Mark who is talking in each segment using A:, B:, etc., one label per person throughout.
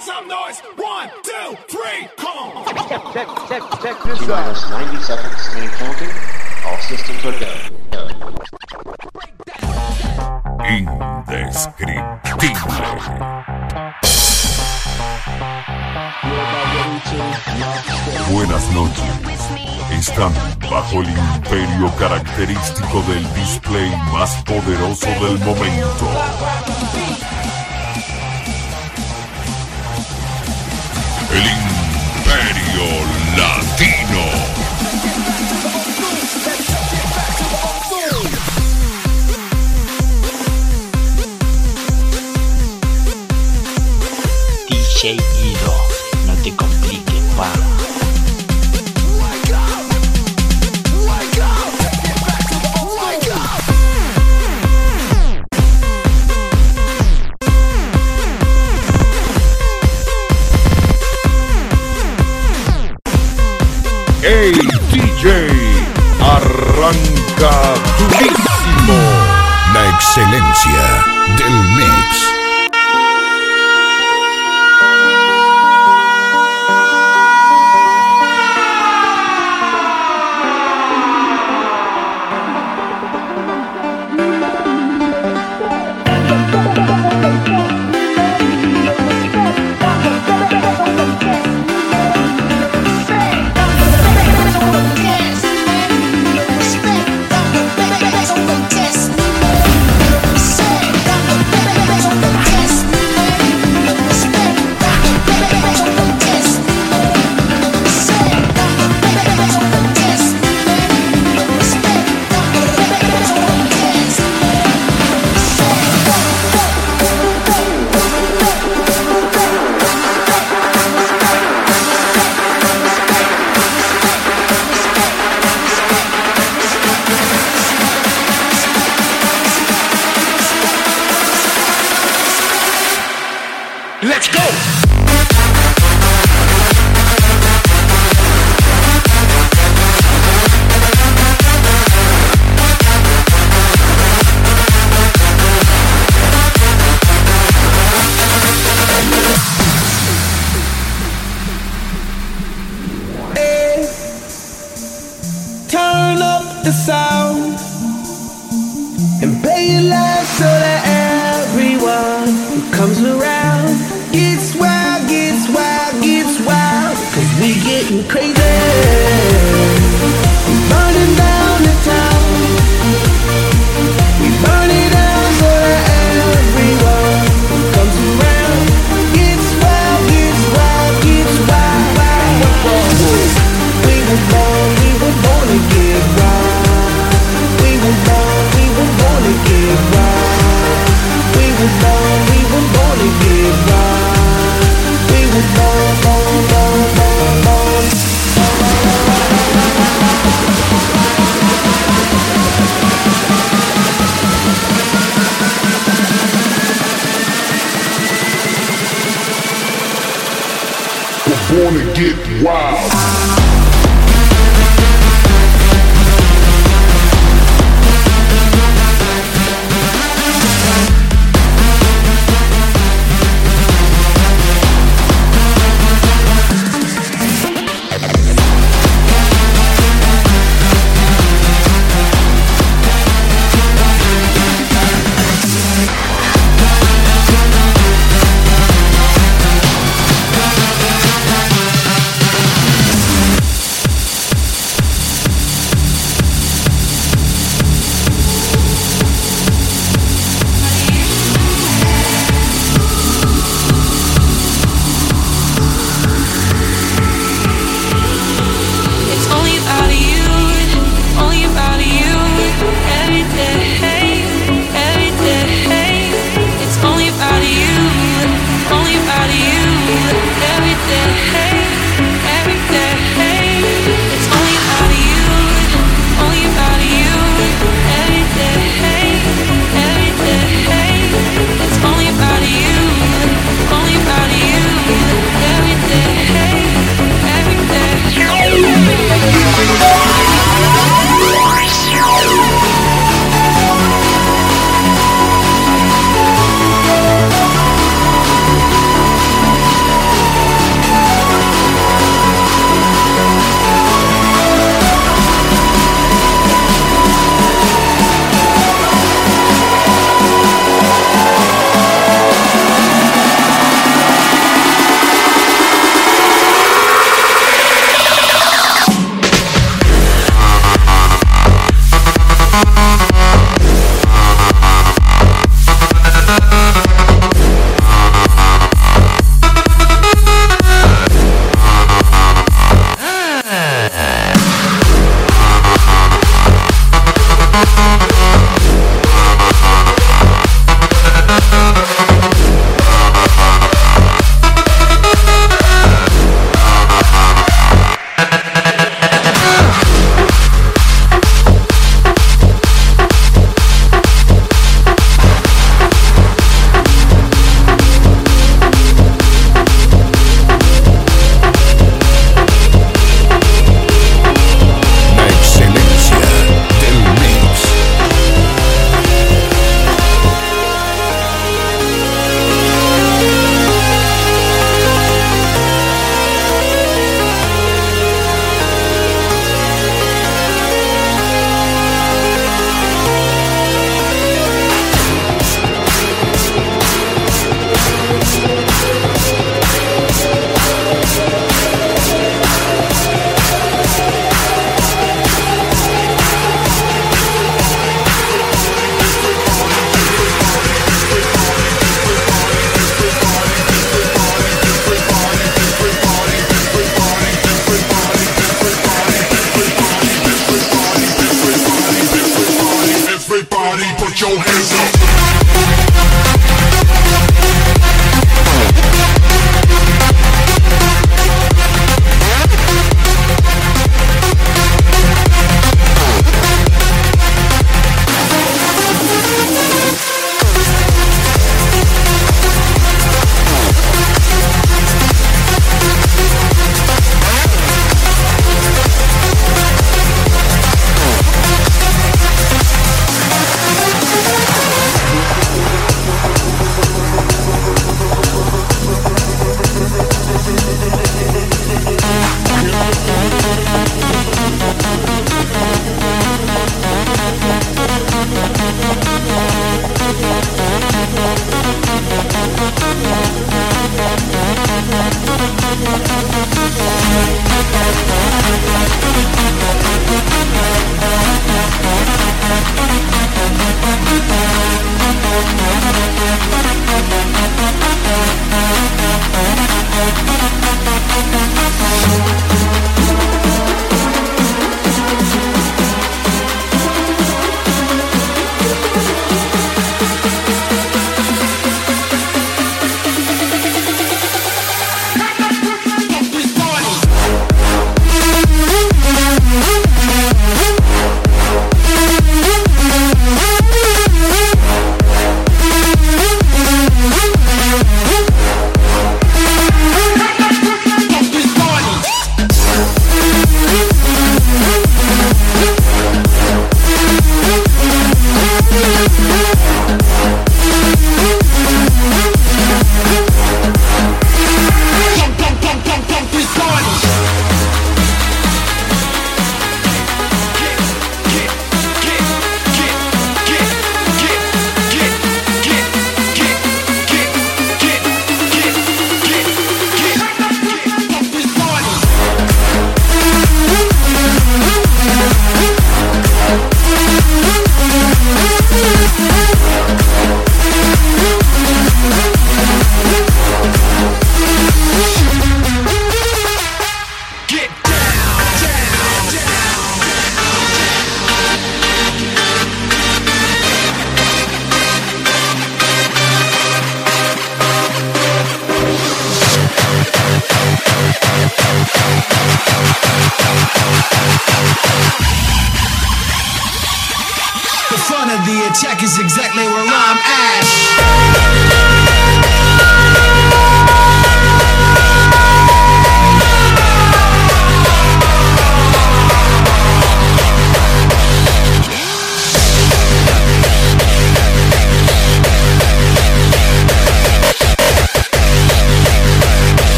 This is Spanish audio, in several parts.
A: Make some noise. One, two, three, come on. Check, check, check
B: this out. 90 seconds and counting. All systems are go.
C: Indescriptible. Buenas noches. Están bajo el imperio característico del display más poderoso del momento. El imperio latino.
D: DJ Guido, no te compliques, pa.
C: ¡Ey, DJ! Arranca durísimo.
E: La excelencia del mix.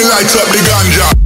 F: me light up the ganja.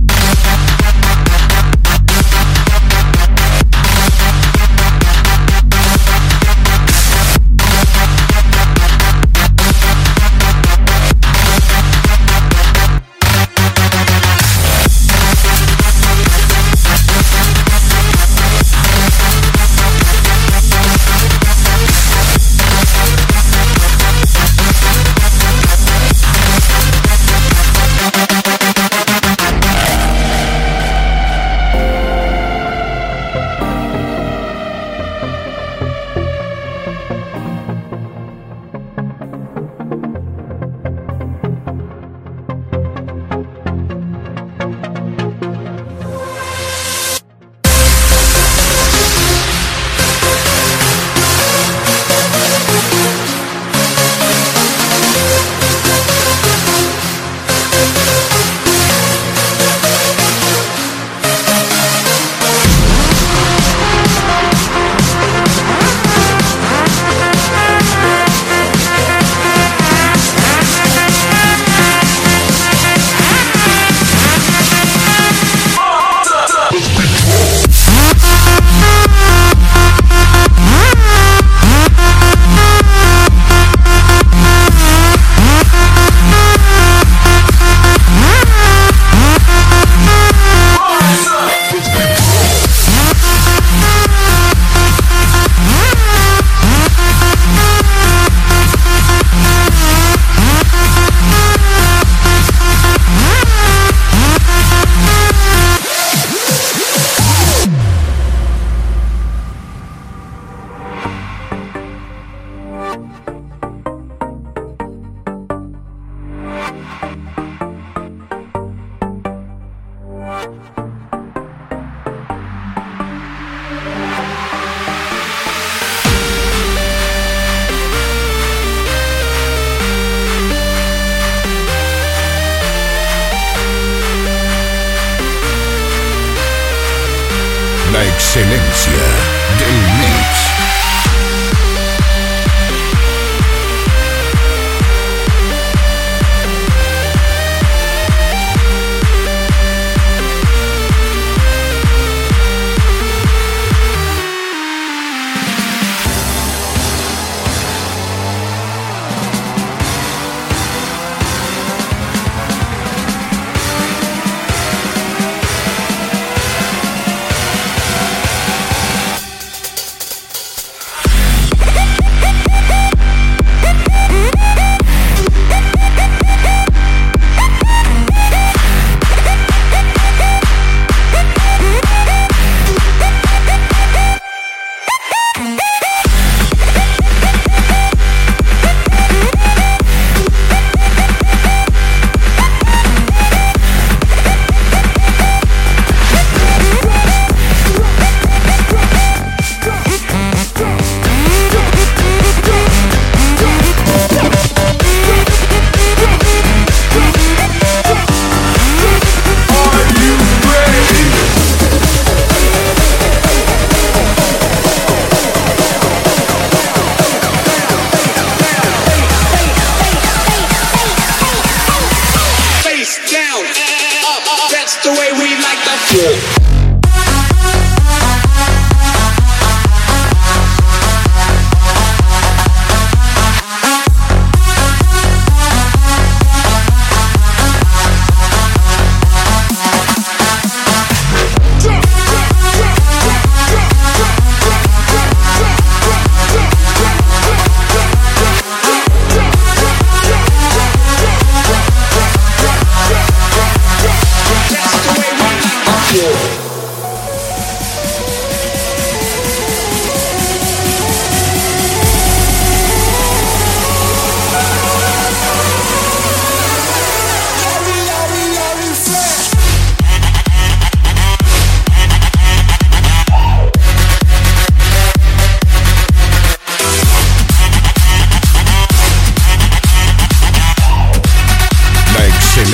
E: Excelencia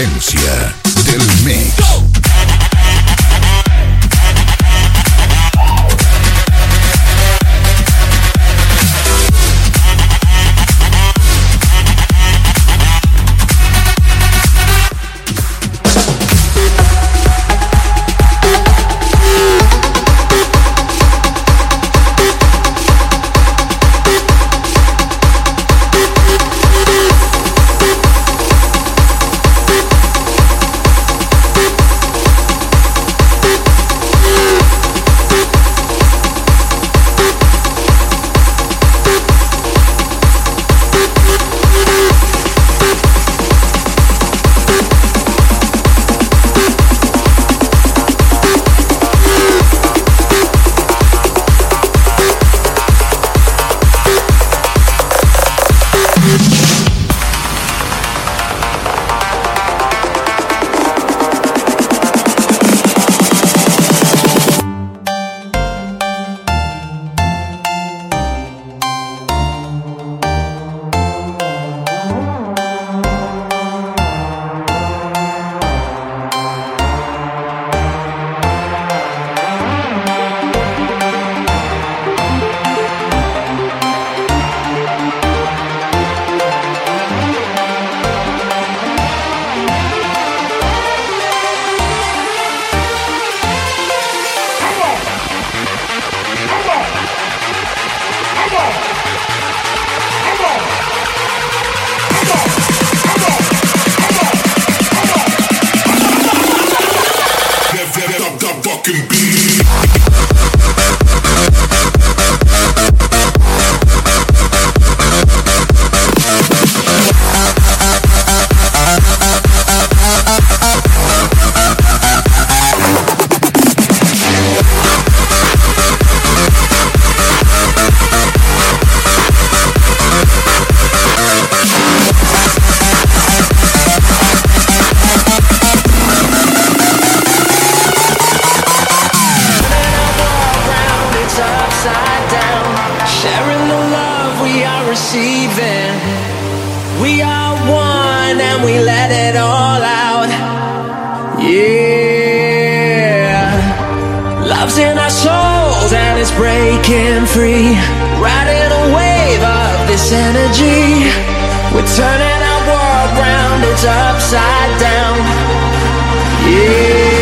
E: excelencia
G: sharing the love we are receiving. We are one and we let it all out. Yeah. Love's in our souls and it's breaking free. Riding a wave of this energy. We're turning our world round, it's upside down. Yeah.